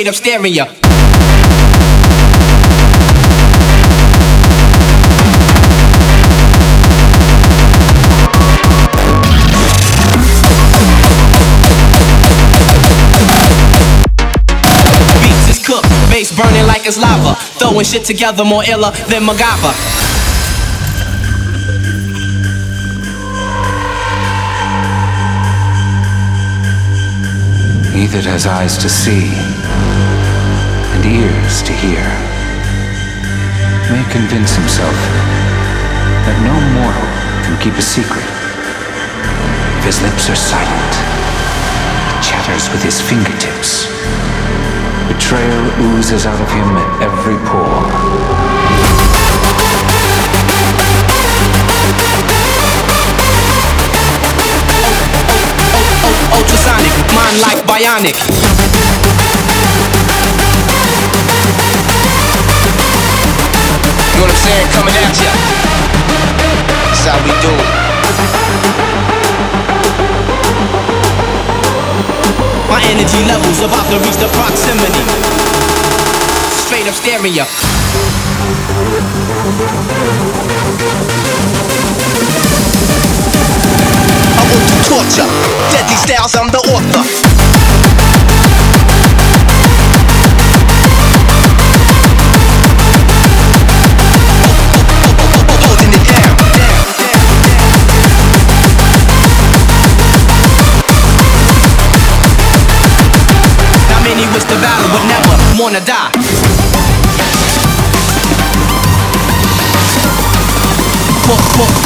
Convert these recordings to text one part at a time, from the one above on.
Straight up staring ya. Bass burning like it's lava. Throwing shit together more iller than MacGyver. He that has eyes to see ears to hear may convince himself that no mortal can keep a secret. If his lips are silent, he chatters with his fingertips. Betrayal oozes out of him at every pore. ultrasonic, mind like bionic. Saying? Coming at ya. That's how we do. My energy levels about to reach the proximity. Straight up stereo. I want to torture. Deadly styles, I'm the author.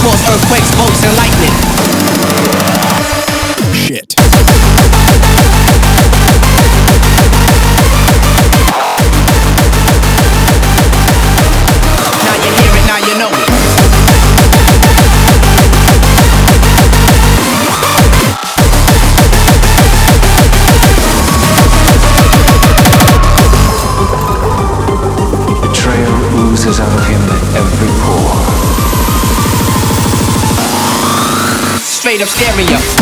Cause, earthquakes, volts, and lightning. Straight up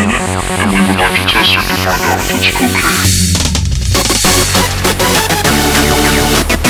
in it, and we would like to test it to find out if it's okay.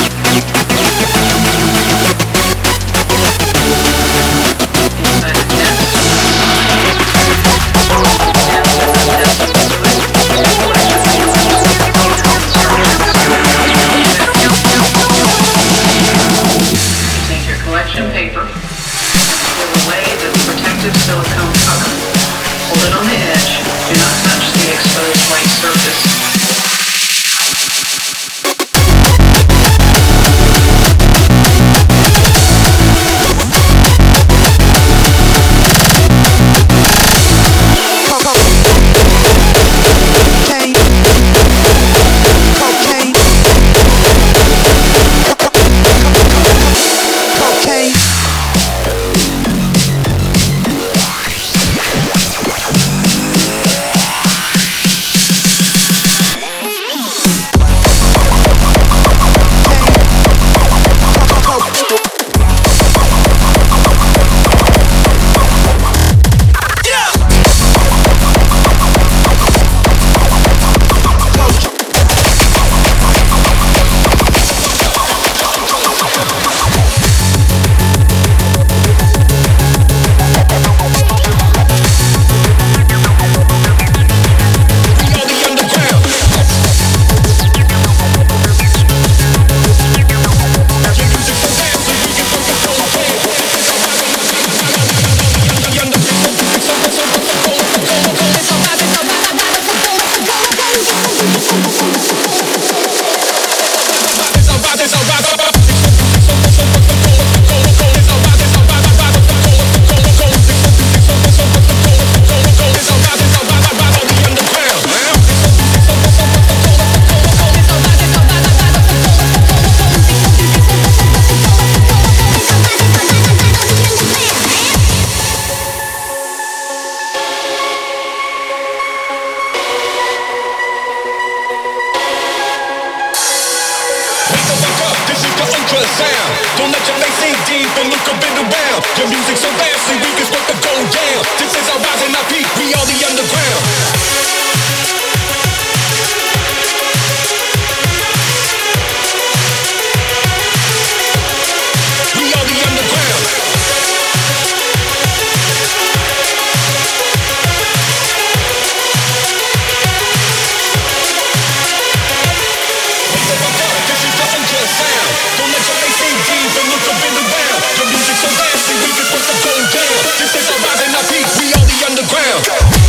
It's a game down. This ain't the rising up heat. We on the underground.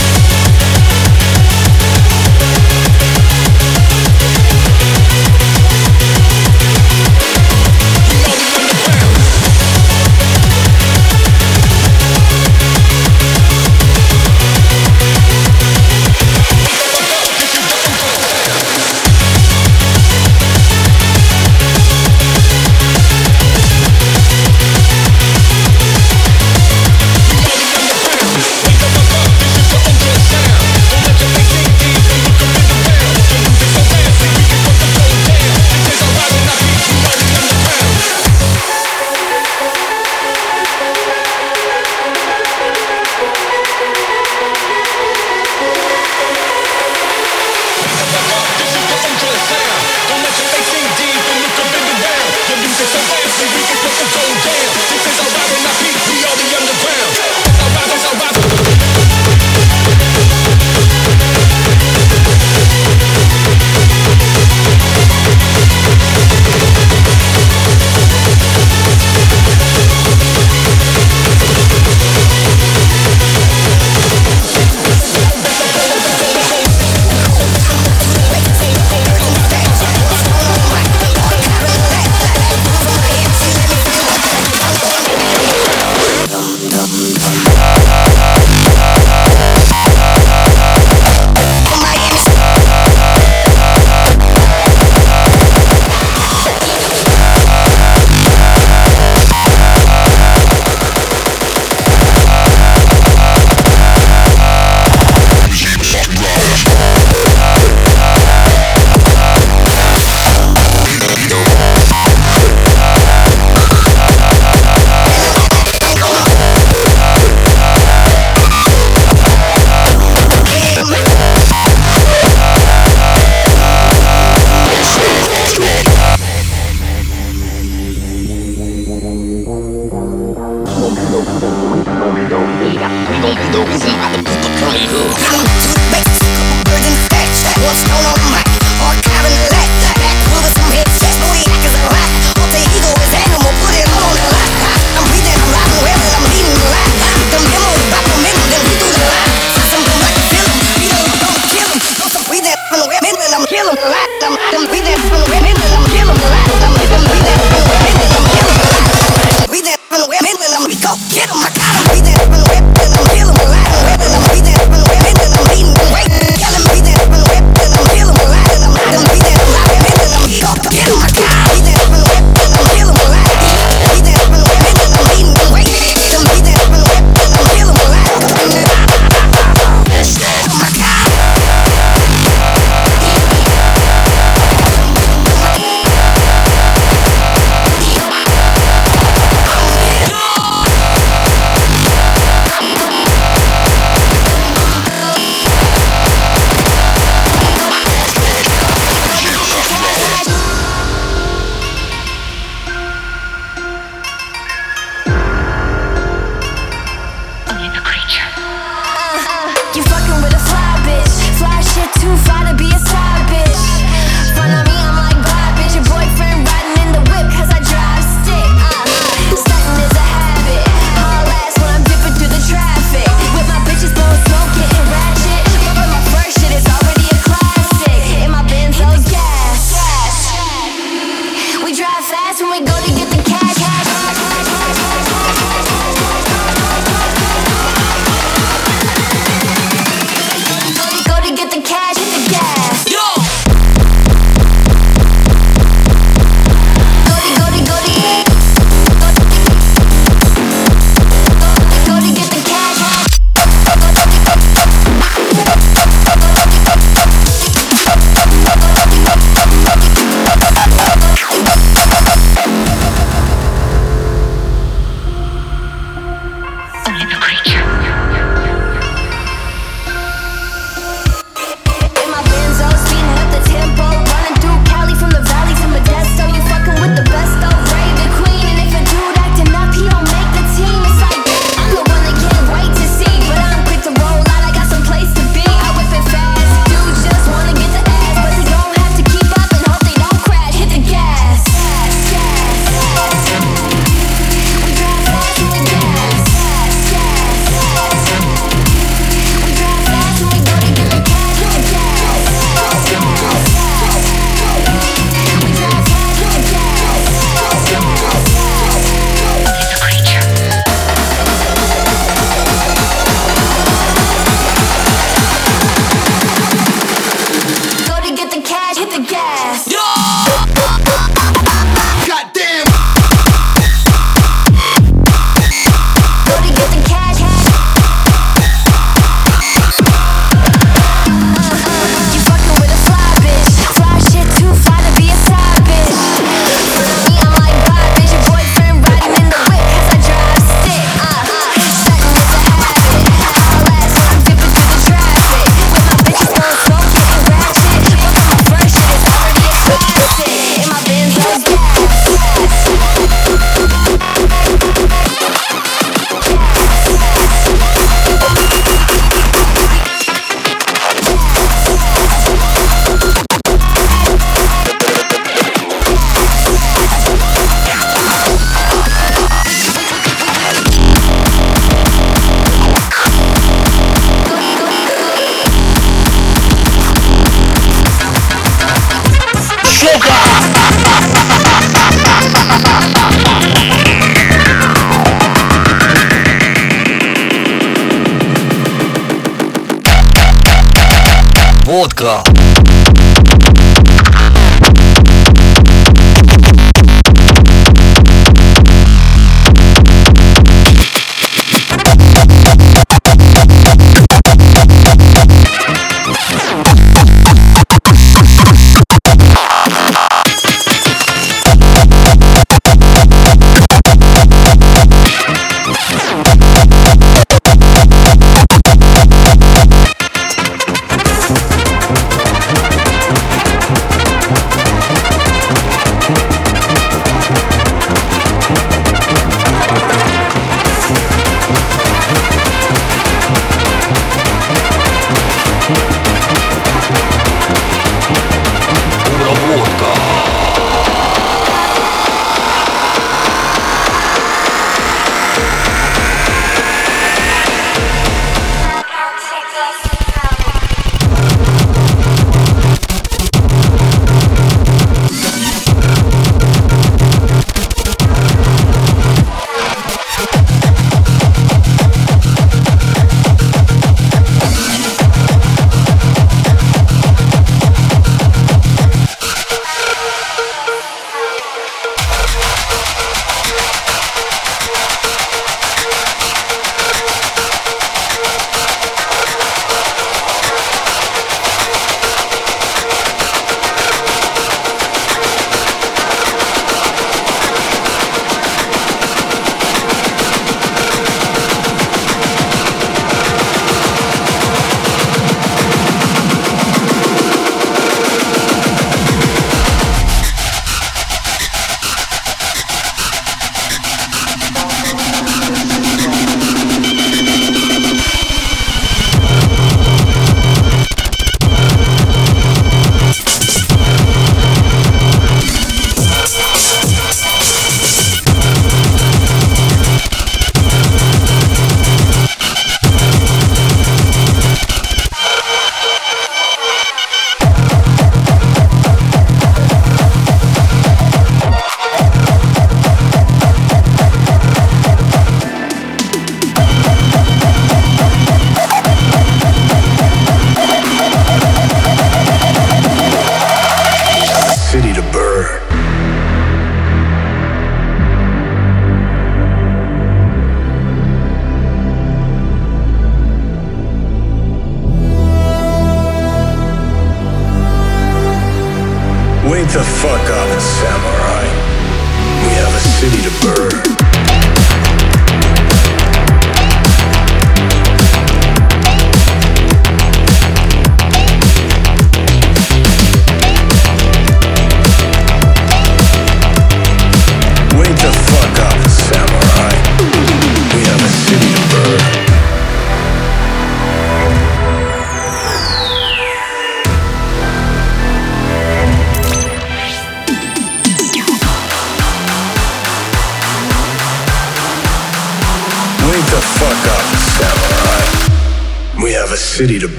Get him, I gotta be there.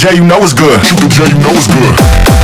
J, you know it's good. Shoot J, you know it's good.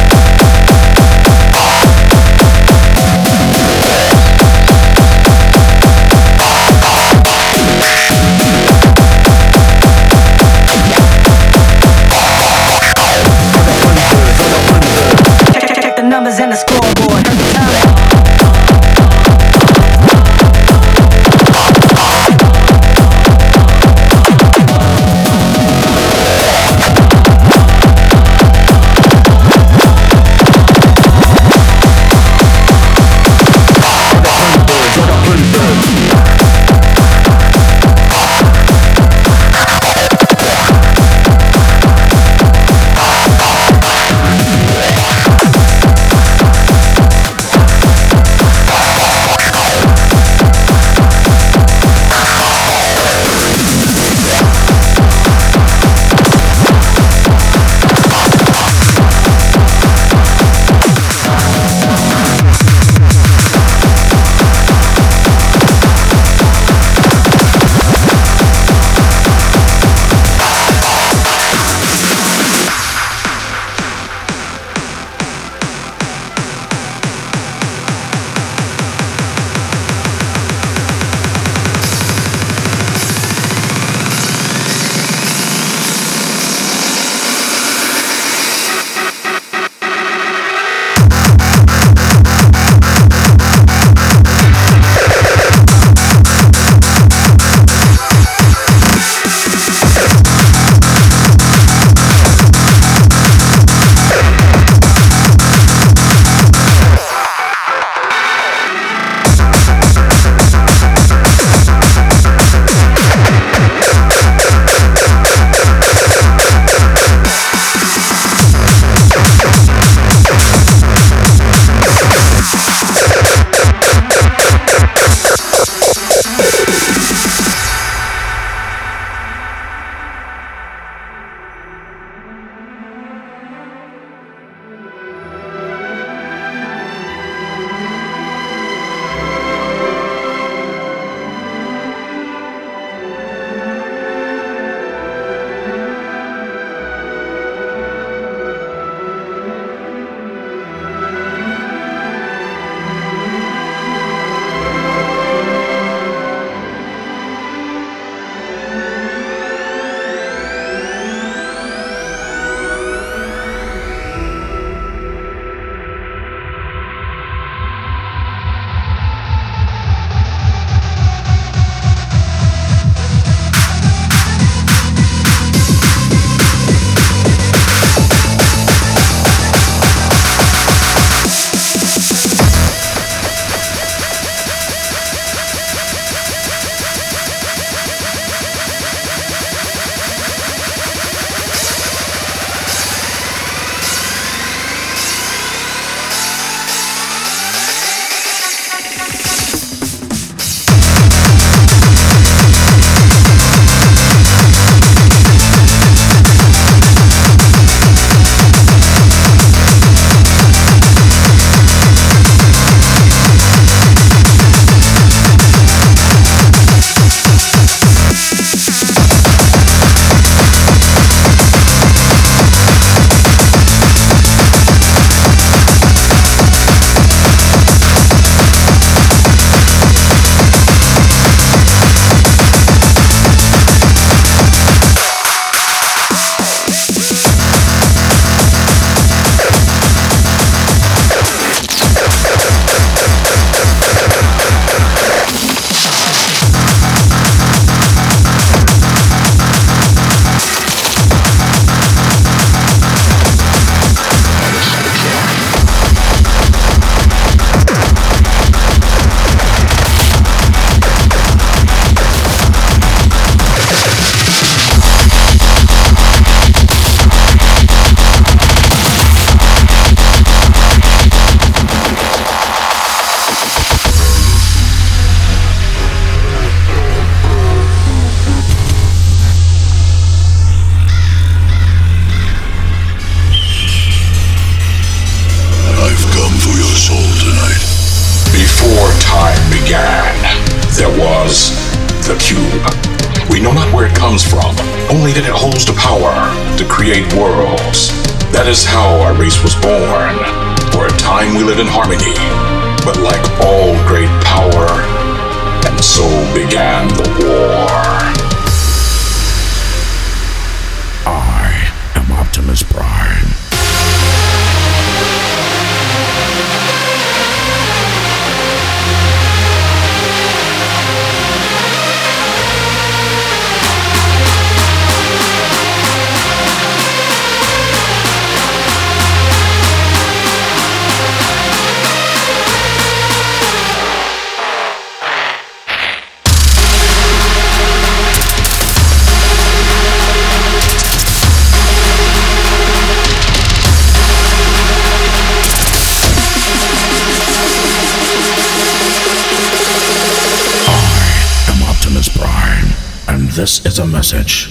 This is a message.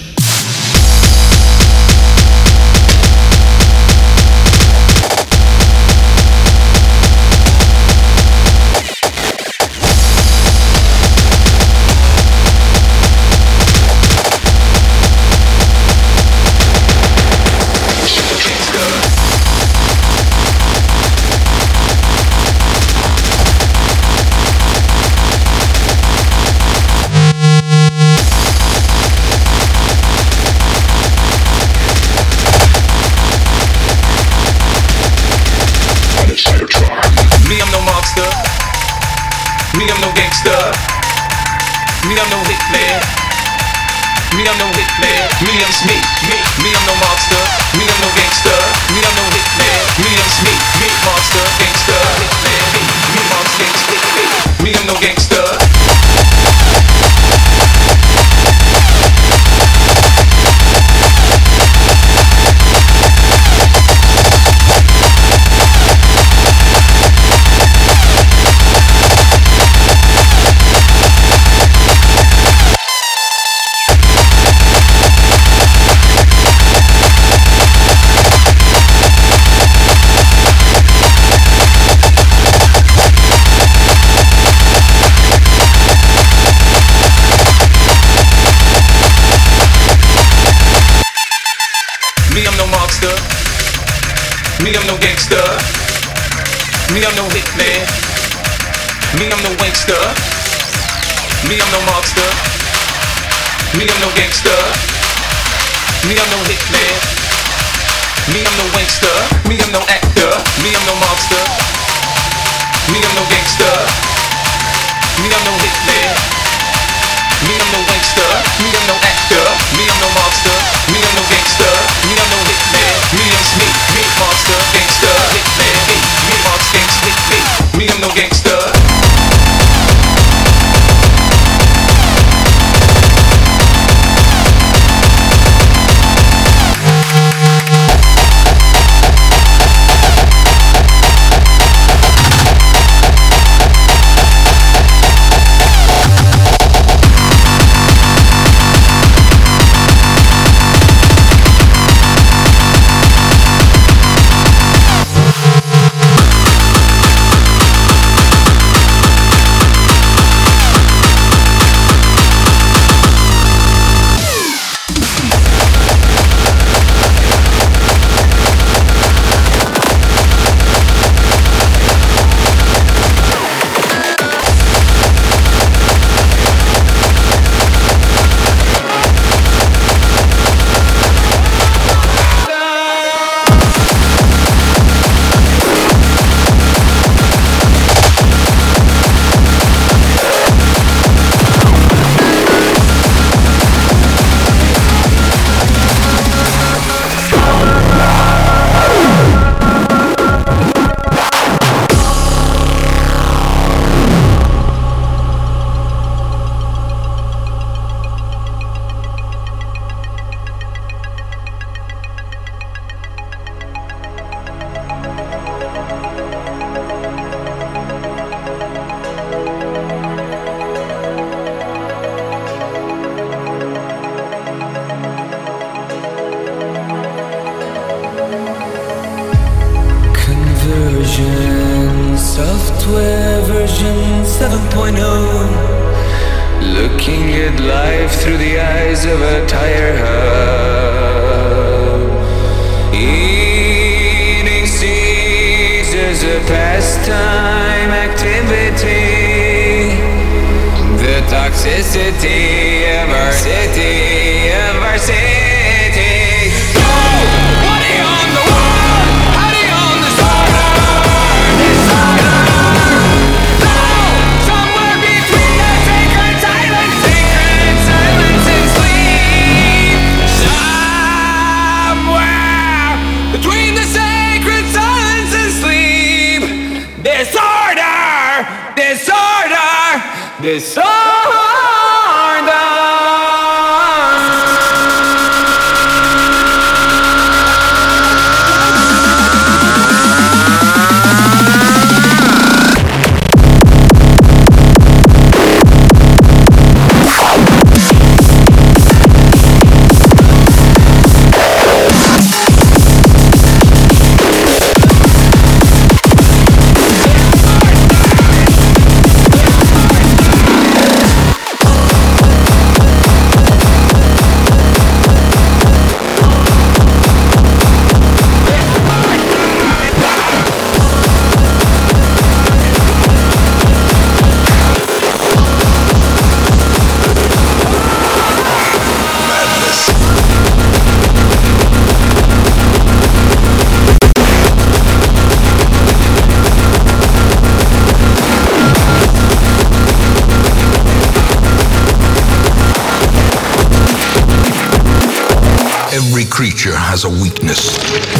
Creature has a weakness.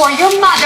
For your mother.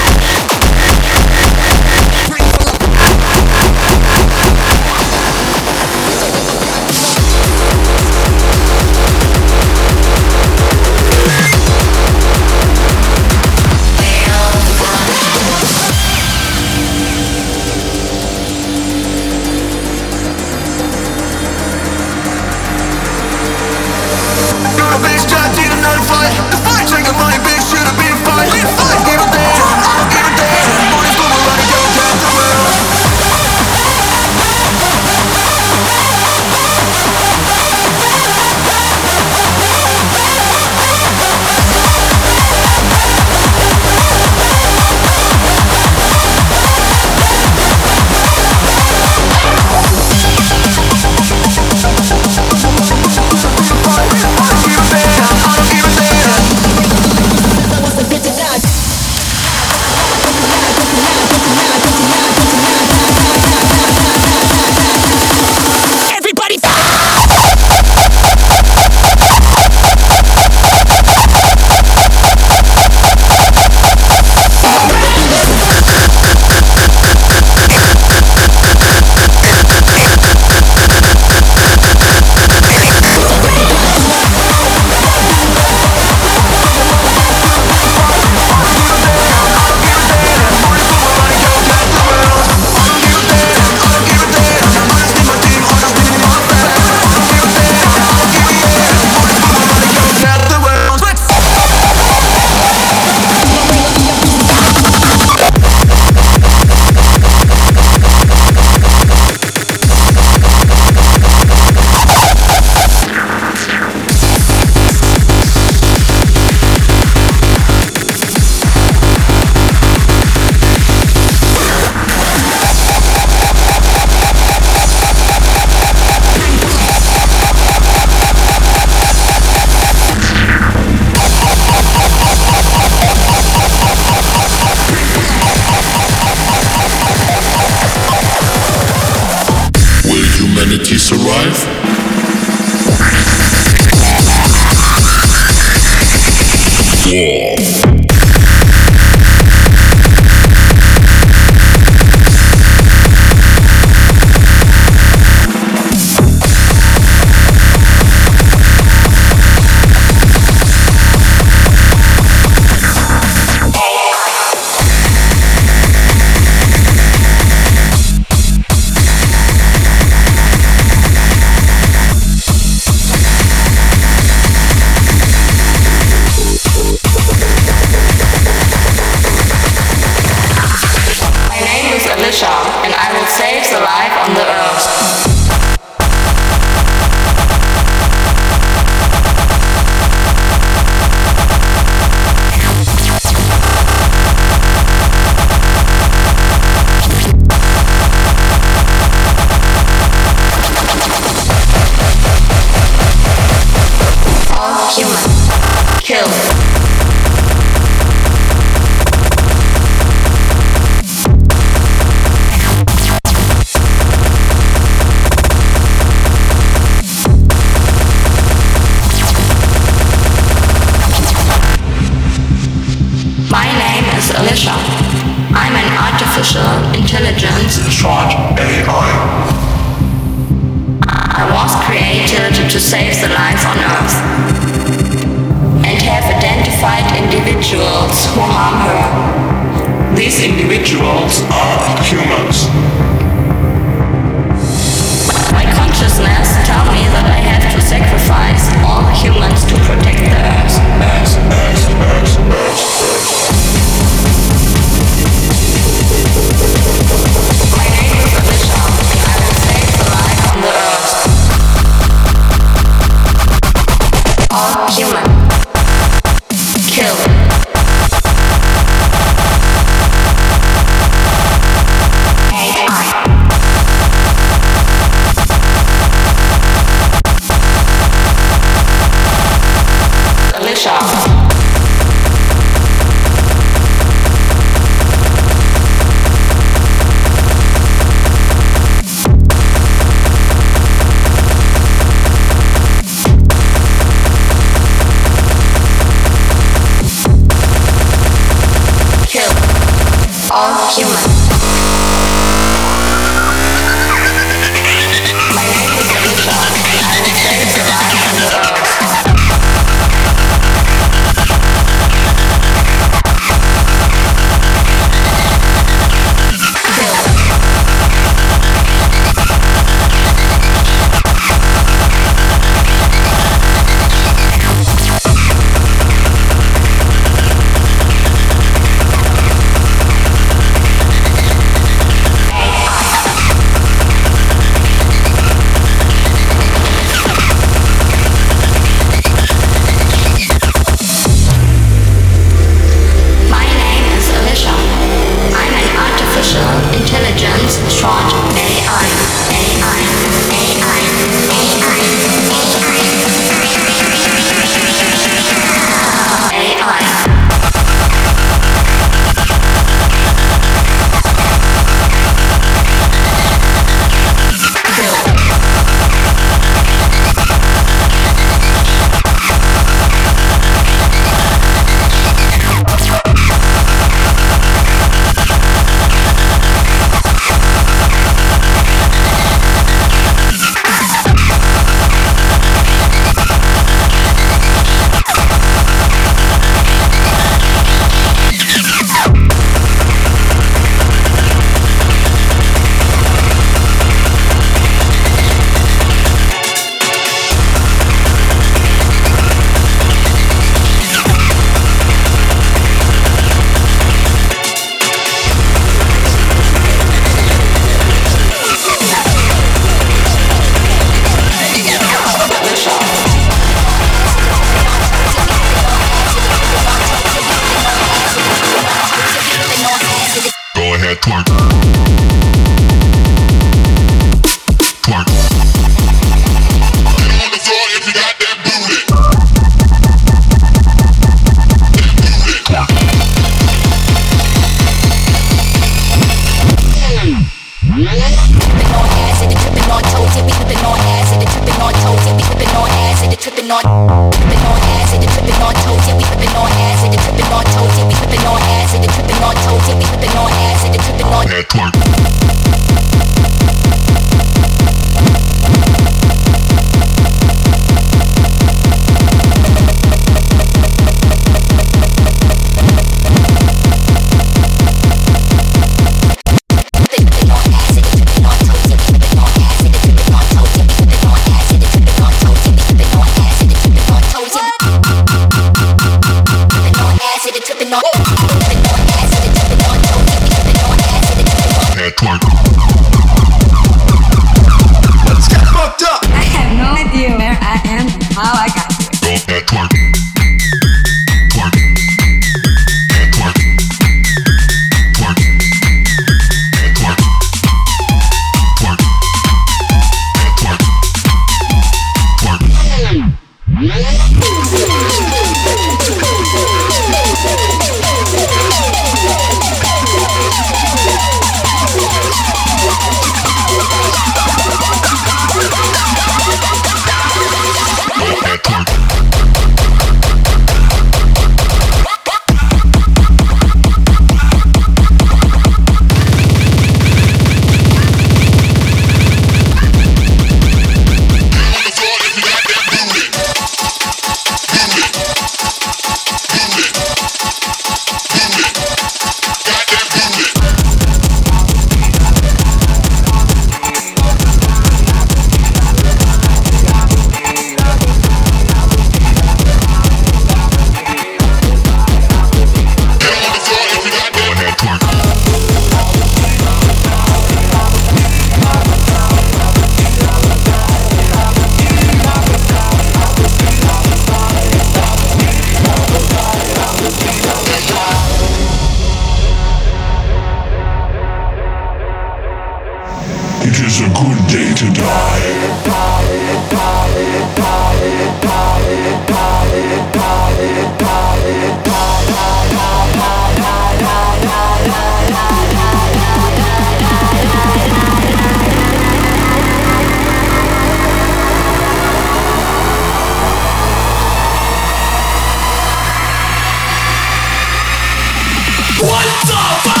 The fuck?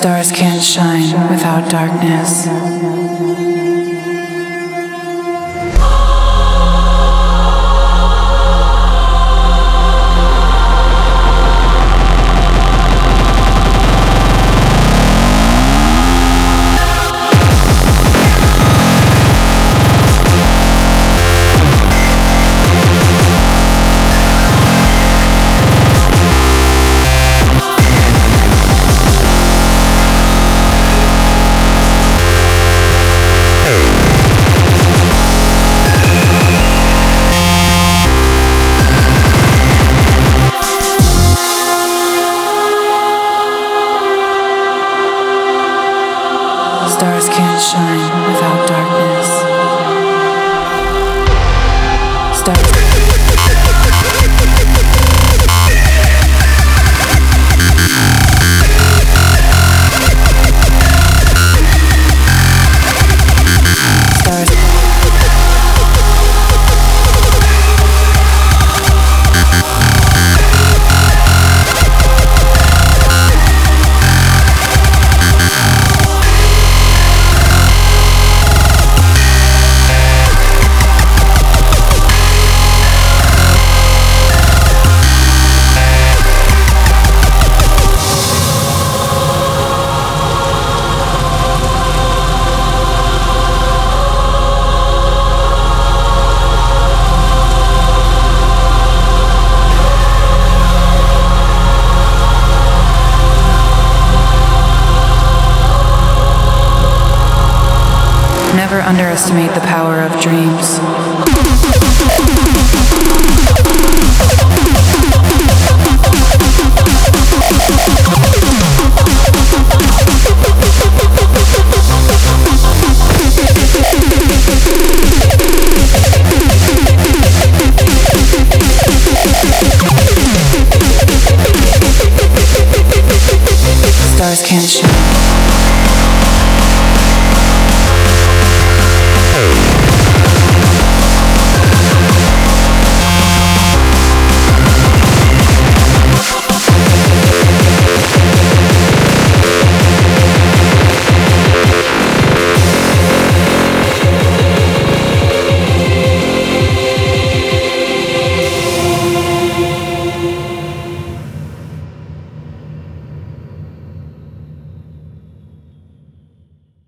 Stars can't shine without darkness. Underestimate the.